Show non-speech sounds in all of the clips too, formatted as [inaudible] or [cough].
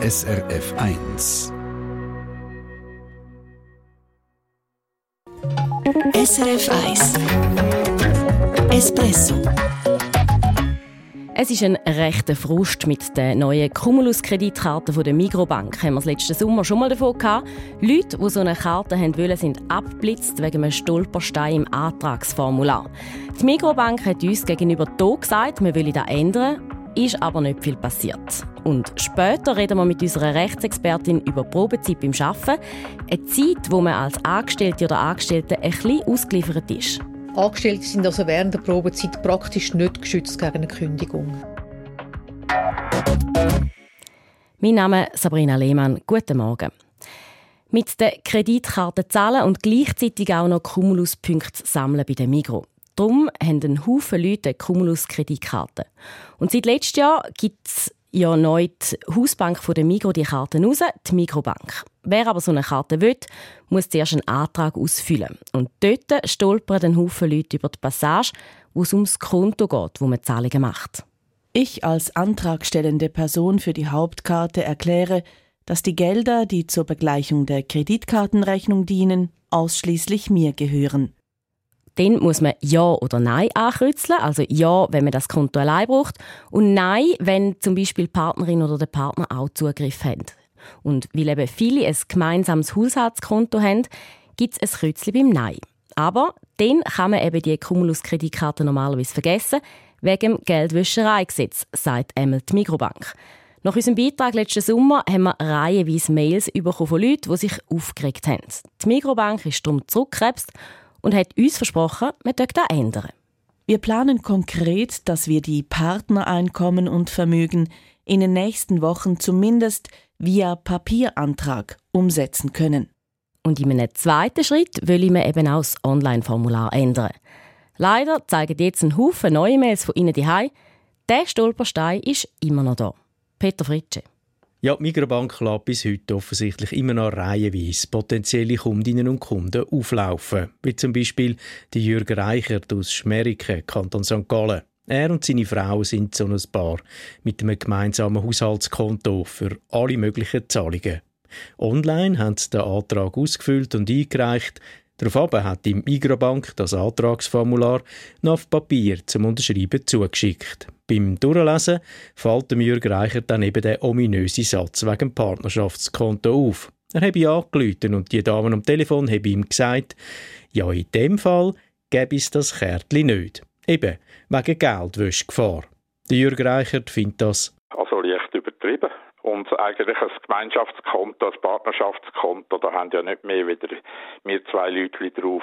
SRF 1. SRF 1 Espresso es ist ein rechter Frust mit der neuen Cumulus-Kreditkarte der Migrobank. Haben wir es letzten Sommer schon mal davon gehabt. Leute, die so eine Karte haben wollen, sind abblitzt wegen einem Stolperstein im Antragsformular. Die Migrobank hat uns gegenüber hier gesagt, wir wollen das ändern. Ist aber nicht viel passiert. Und später reden wir mit unserer Rechtsexpertin über Probezeit beim Arbeiten. Eine Zeit, wo man als Angestellte oder Angestellte ein bisschen ausgeliefert ist. Angestellte sind also während der Probezeit praktisch nicht geschützt gegen eine Kündigung. Mein Name ist Sabrina Lehmann. Guten Morgen. Mit der Kreditkarte zahlen und gleichzeitig auch noch Cumulus-Punkte sammeln bei der Migro. Darum haben ein Haufen Leute eine Cumulus-Kreditkarte. Und seit letztem Jahr gibt es ja neu die Hausbank von der Migro die Karten raus, die Migrobank. Wer aber so eine Karte will, muss zuerst einen Antrag ausfüllen. Und dort stolpern ein Haufen Leute über die Passage, wo es ums Konto geht, wo man Zahlungen macht. Ich als antragstellende Person für die Hauptkarte erkläre, dass die Gelder, die zur Begleichung der Kreditkartenrechnung dienen, ausschließlich mir gehören. Dann muss man Ja oder Nein ankreuzeln. Also Ja, wenn man das Konto allein braucht. Und Nein, wenn zum Beispiel die Partnerin oder der Partner auch Zugriff haben. Und weil eben viele ein gemeinsames Haushaltskonto haben, gibt es ein Kreuzchen beim Nein. Aber dann kann man eben die Cumulus-Kreditkarte normalerweise vergessen, wegen dem Geldwäschereigesetz, sagt einmal die Mikrobank. Nach unserem Beitrag letzten Sommer haben wir reihenweise Mails bekommen von Leuten, die sich aufgeregt haben. Die Mikrobank ist darum zurückgekrebst und hat uns versprochen, wir dürfen das ändern. Wir planen konkret, dass wir die Partnereinkommen und Vermögen in den nächsten Wochen zumindest via Papierantrag umsetzen können. Und in einem zweiten Schritt will wir eben auch das Online-Formular ändern. Leider zeigen jetzt ein Haufen neue Mails von Ihnen die Der Stolperstein ist immer noch da. Peter Fritsche. Ja, die Migrobank lässt bis heute offensichtlich immer noch reihenweise potenzielle Kundinnen und Kunden auflaufen. Wie zum Beispiel die Jürgen Reichert aus Schmeriken, Kanton St. Gallen. Er und seine Frau sind so ein Paar mit einem gemeinsamen Haushaltskonto für alle möglichen Zahlungen. Online haben sie den Antrag ausgefüllt und eingereicht. Daraufhin hat die Migrobank das Antragsformular noch auf Papier zum Unterschreiben zugeschickt. Beim Durchlesen fällt dem Jürg Reicher dann eben der ominöse Satz wegen Partnerschaftskonto auf. Er habe angerufen und die Dame am Telefon habe ihm gesagt, ja, in dem Fall gäbe es das Kärtchen nicht. Eben, wegen Geldwäschgefahr. Der Jürg Reichert findet das also leicht übertrieben. Und eigentlich ein Gemeinschaftskonto, ein Partnerschaftskonto, da haben ja nicht mehr wieder wir zwei Leute drauf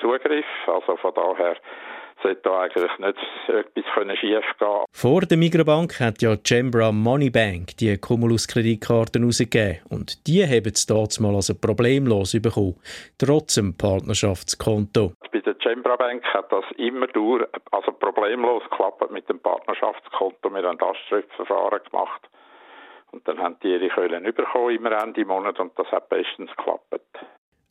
Zugriff. Also von daher sollte da eigentlich nicht etwas schief gehen Vor der Migrobank hat ja Cembra Moneybank die Cumulus-Kreditkarten rausgegeben. Und die haben es dort mal also problemlos bekommen, trotz dem Partnerschaftskonto. Bei der Cembra Bank hat das immer durch, also problemlos geklappt mit dem Partnerschaftskonto. Wir haben das Schriftverfahren gemacht. Und dann haben die ihre Köln bekommen im Ende Monat und das hat bestens geklappt.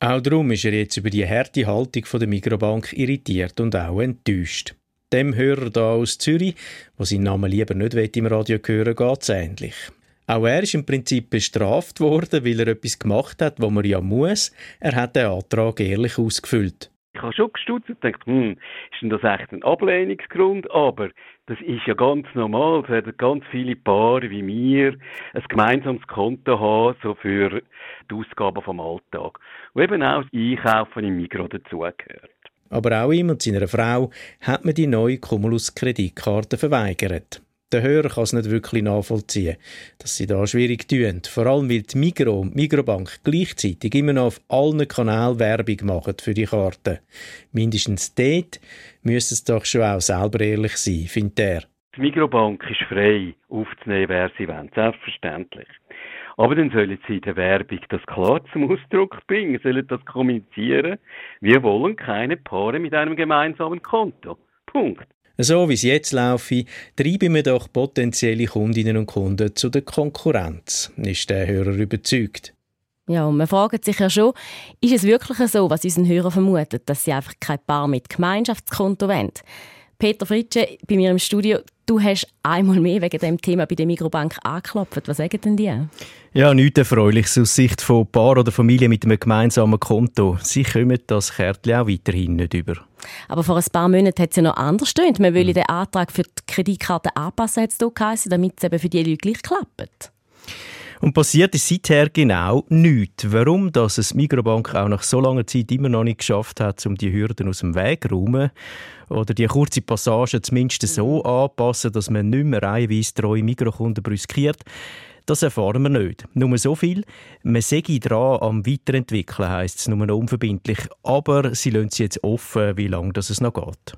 Auch darum ist er jetzt über die harte Haltung der Mikrobank irritiert und auch enttäuscht. Dem Hörer da aus Zürich, wo seinen Namen lieber nicht im Radio hören geht es ähnlich. Auch er ist im Prinzip bestraft worden, weil er etwas gemacht hat, was man ja muss. Er hat den Antrag ehrlich ausgefüllt. Ich habe schon gestutzt und gedacht, hm, ist denn das echt ein Ablehnungsgrund? Aber das ist ja ganz normal. Es werden ganz viele Paare wie mir ein gemeinsames Konto haben, so für die Ausgaben vom Alltag. Und eben auch das Einkaufen im Mikro dazugehört. Aber auch ihm und seiner Frau hat man die neue Cumulus-Kreditkarte verweigert. Der Hörer kann es nicht wirklich nachvollziehen, dass sie da schwierig tun. Vor allem, weil die Migro und Migrobank gleichzeitig immer noch auf allen Kanälen Werbung machen für die Karte. Mindestens dort müssen es doch schon auch selber ehrlich sein, findet er. Die Migrobank ist frei, aufzunehmen, wer sie wollen, selbstverständlich. Aber dann sollen sie in der Werbung das klar zum Ausdruck bringen, sollen das kommunizieren. Wir wollen keine Paare mit einem gemeinsamen Konto. Punkt. So wie es jetzt laufe, treiben wir doch potenzielle Kundinnen und Kunden zu der Konkurrenz, ist der Hörer überzeugt. Ja, und man fragt sich ja schon, ist es wirklich so, was unseren Hörer vermutet, dass sie einfach kein Paar mit Gemeinschaftskonto wollen? Peter Fritsche bei mir im Studio. Du hast einmal mehr wegen dem Thema bei der Mikrobank angeklopft. Was sagen denn die? Ja, nichts Erfreuliches aus Sicht von Paar oder Familie mit einem gemeinsamen Konto. Sie kommen das Kärtchen auch weiterhin nicht über. Aber vor ein paar Monaten hat es ja noch anders gestimmt. Man will mhm. den Antrag für die Kreditkarte anpassen, hat es damit es eben für die Leute gleich klappt. Und passiert ist seither genau nichts. Warum dass es Mikrobank auch nach so langer Zeit immer noch nicht geschafft hat, um die Hürden aus dem Weg zu räumen oder die kurze Passage zumindest so anpassen, dass man nicht mehr reihenweise treue Mikrokunden brüskiert, das erfahren wir nicht. Nur so viel, man sei dran am Weiterentwickeln, heisst es nur unverbindlich. Aber sie lassen sich jetzt offen, wie lange das noch geht.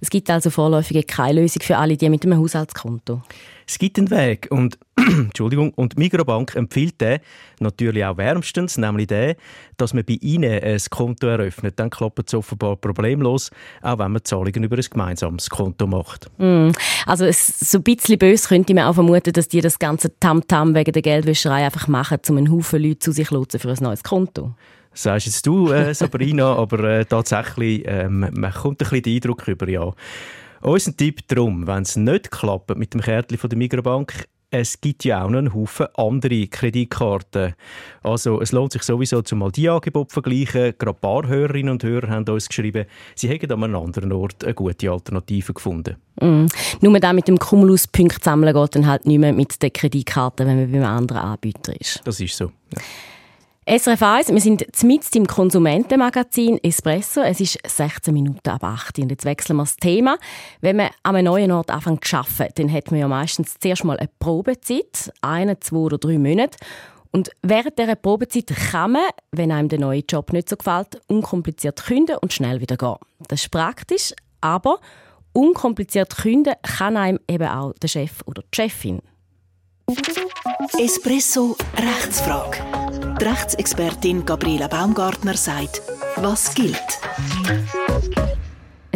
Es gibt also vorläufig keine Lösung für alle die mit einem Haushaltskonto. Es gibt einen Weg und [clears throat] Entschuldigung und Migrobank empfiehlt den natürlich auch wärmstens, nämlich den, dass man bei ihnen ein Konto eröffnet. Dann klappt es offenbar problemlos, auch wenn man Zahlungen über ein gemeinsames Konto macht. Mm. Also es, so ein bisschen böse könnte man auch vermuten, dass die das ganze Tamtam -Tam wegen der Geldwäscherei einfach machen, um einen Haufen Leute zu sich zu für ein neues Konto sagst jetzt du, äh, [laughs] Sabrina, aber äh, tatsächlich, äh, man kommt ein bisschen den Eindruck über, ja. Unser Tipp darum, wenn es nicht klappt mit dem Kärtchen von der Mikrobank, es gibt ja auch noch einen Haufen andere Kreditkarten. Also es lohnt sich sowieso, zum mal die Angebote zu vergleichen. Gerade ein paar Hörerinnen und Hörer haben uns geschrieben, sie hätten an einem anderen Ort eine gute Alternative gefunden. Mm. Nur da mit dem Cumulus Punkt sammeln geht dann halt nicht mehr mit der Kreditkarte, wenn man beim anderen Anbieter ist. Das ist so. Ja. SRF 1, wir sind mitten im Konsumentenmagazin Espresso. Es ist 16 Minuten ab 8 und jetzt wechseln wir das Thema. Wenn man an einem neuen Ort anfängt zu arbeiten, dann hat man ja meistens zuerst mal eine Probezeit, eine, zwei oder drei Monate. Und während dieser Probezeit kann man, wenn einem der neue Job nicht so gefällt, unkompliziert künden und schnell wieder gehen. Das ist praktisch, aber unkompliziert künden kann einem eben auch der Chef oder die Chefin. Espresso Rechtsfrage. Die Rechtsexpertin Gabriela Baumgartner sagt, was gilt.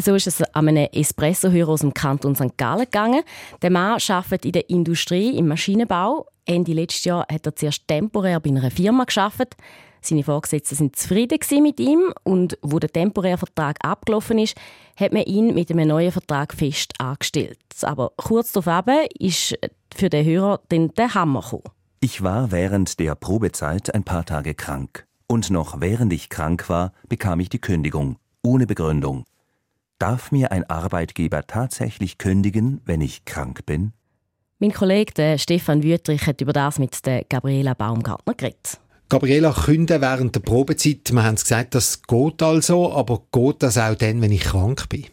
So ist es an einem Espresso-Hörer aus dem Kanton St. Gallen gegangen. Der Mann arbeitet in der Industrie, im Maschinenbau. Ende letztes Jahr hat er zuerst temporär bei einer Firma gearbeitet. Seine Vorgesetzten sind zufrieden mit ihm und wo der temporäre Vertrag abgelaufen ist, hat man ihn mit einem neuen Vertrag fest angestellt. Aber kurz darauf ist für den Hörer dann der Hammer gekommen. Ich war während der Probezeit ein paar Tage krank. Und noch während ich krank war, bekam ich die Kündigung, ohne Begründung. Darf mir ein Arbeitgeber tatsächlich kündigen, wenn ich krank bin? Mein Kollege Stefan Wüttrich hat über das mit der Gabriela Baumgartner geredet. Gabriela, künden während der Probezeit, wir haben es gesagt, das geht also, aber geht das auch dann, wenn ich krank bin?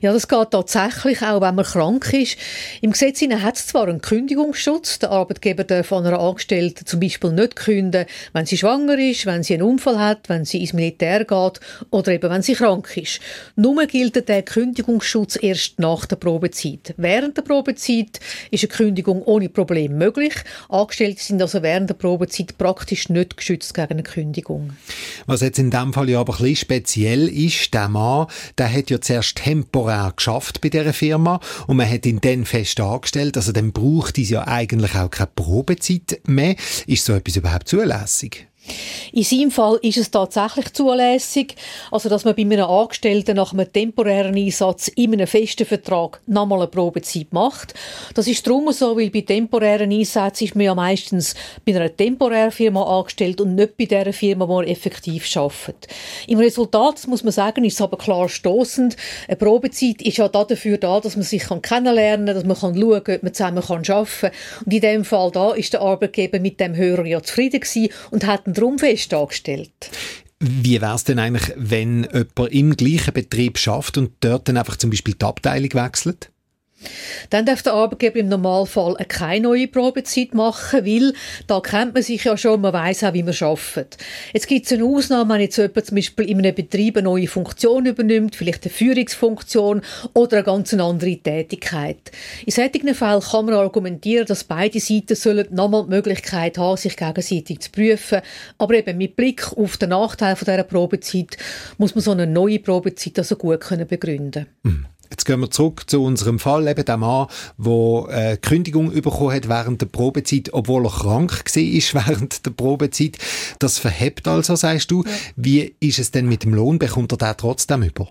Ja, das geht tatsächlich auch, wenn man krank ist. Im Gesetz hat es zwar einen Kündigungsschutz. Der Arbeitgeber darf einer Angestellten zum Beispiel nicht künden, wenn sie schwanger ist, wenn sie einen Unfall hat, wenn sie ins Militär geht oder eben wenn sie krank ist. Nur gilt der Kündigungsschutz erst nach der Probezeit. Während der Probezeit ist eine Kündigung ohne Problem möglich. Angestellte sind also während der Probezeit praktisch nicht geschützt gegen eine Kündigung. Was jetzt in dem Fall ja aber ein bisschen speziell ist, der Mann, der hat ja zuerst temporär geschafft bei dieser Firma und man hat ihn dann fest angestellt. Also dann braucht es ja eigentlich auch keine Probezeit mehr. Ist so etwas überhaupt zulässig? In seinem Fall ist es tatsächlich zulässig, also dass man bei einem Angestellten nach einem temporären Einsatz in einem festen Vertrag nochmal eine Probezeit macht. Das ist darum so, weil bei temporären Einsätzen ist man ja meistens bei einer temporären Firma angestellt und nicht bei der Firma, wo man effektiv arbeitet. Im Resultat, muss man sagen, ist es aber klar stoßend. Eine Probezeit ist ja dafür da, dass man sich kennenlernen kann, dass man schauen kann, ob man zusammen arbeiten kann. Und in dem Fall da ist der Arbeitgeber mit dem Hörer ja zufrieden gewesen und hat ihn darum fest angestellt. Wie wäre es denn eigentlich, wenn jemand im gleichen Betrieb schafft und dort dann einfach zum Beispiel die Abteilung wechselt? Dann darf der Arbeitgeber im Normalfall keine neue Probezeit machen, weil da kennt man sich ja schon, man weiß auch, wie man arbeitet. Jetzt gibt es eine Ausnahme, wenn jetzt jemand zum Beispiel in einem Betrieb eine neue Funktion übernimmt, vielleicht eine Führungsfunktion oder eine ganz andere Tätigkeit. In solchen Fällen kann man argumentieren, dass beide Seiten sollen nochmal die Möglichkeit haben, sich gegenseitig zu prüfen. Aber eben mit Blick auf den Nachteil von dieser Probezeit muss man so eine neue Probezeit also gut können begründen. Mhm. Jetzt gehen wir zurück zu unserem Fall, eben der Mann, der äh, Kündigung bekommen hat während der Probezeit, obwohl er krank war [laughs] während der Probezeit. Das verhebt also, sagst du. Ja. Wie ist es denn mit dem Lohn? Bekommt er den trotzdem über?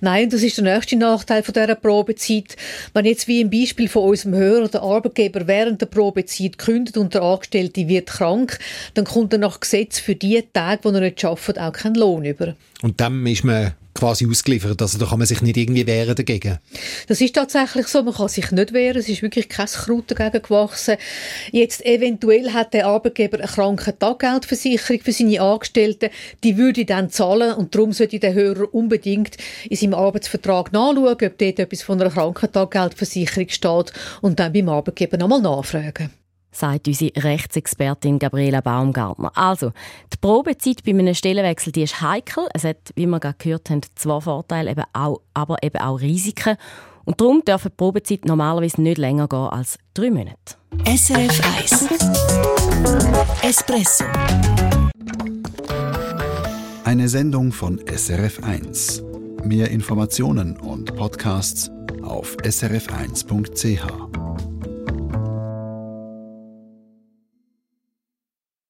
Nein, das ist der nächste Nachteil von dieser Probezeit. Wenn jetzt wie im Beispiel von unserem Hörer der Arbeitgeber während der Probezeit kündet und der Angestellte wird krank, dann kommt er nach Gesetz für die Tage, wo er nicht arbeitet, auch keinen Lohn über. Und dann ist man quasi ausgeliefert. Also da kann man sich nicht irgendwie wehren dagegen. Das ist tatsächlich so. Man kann sich nicht wehren. Es ist wirklich kein Kraut dagegen gewachsen. Jetzt eventuell hat der Arbeitgeber eine Krankentaggeldversicherung für seine Angestellten. Die würde dann zahlen und darum sollte der Hörer unbedingt in seinem Arbeitsvertrag nachschauen, ob dort etwas von einer Krankentaggeldversicherung steht und dann beim Arbeitgeber nochmal nachfragen sagt unsere Rechtsexpertin Gabriela Baumgartner. Also, die Probezeit bei einem Stellenwechsel die ist heikel. Es hat, wie wir gerade gehört haben, zwei Vorteile, eben auch, aber eben auch Risiken. Und darum darf die Probezeit normalerweise nicht länger gehen als drei Monate. SRF 1 Espresso Eine Sendung von SRF 1. Mehr Informationen und Podcasts auf srf1.ch.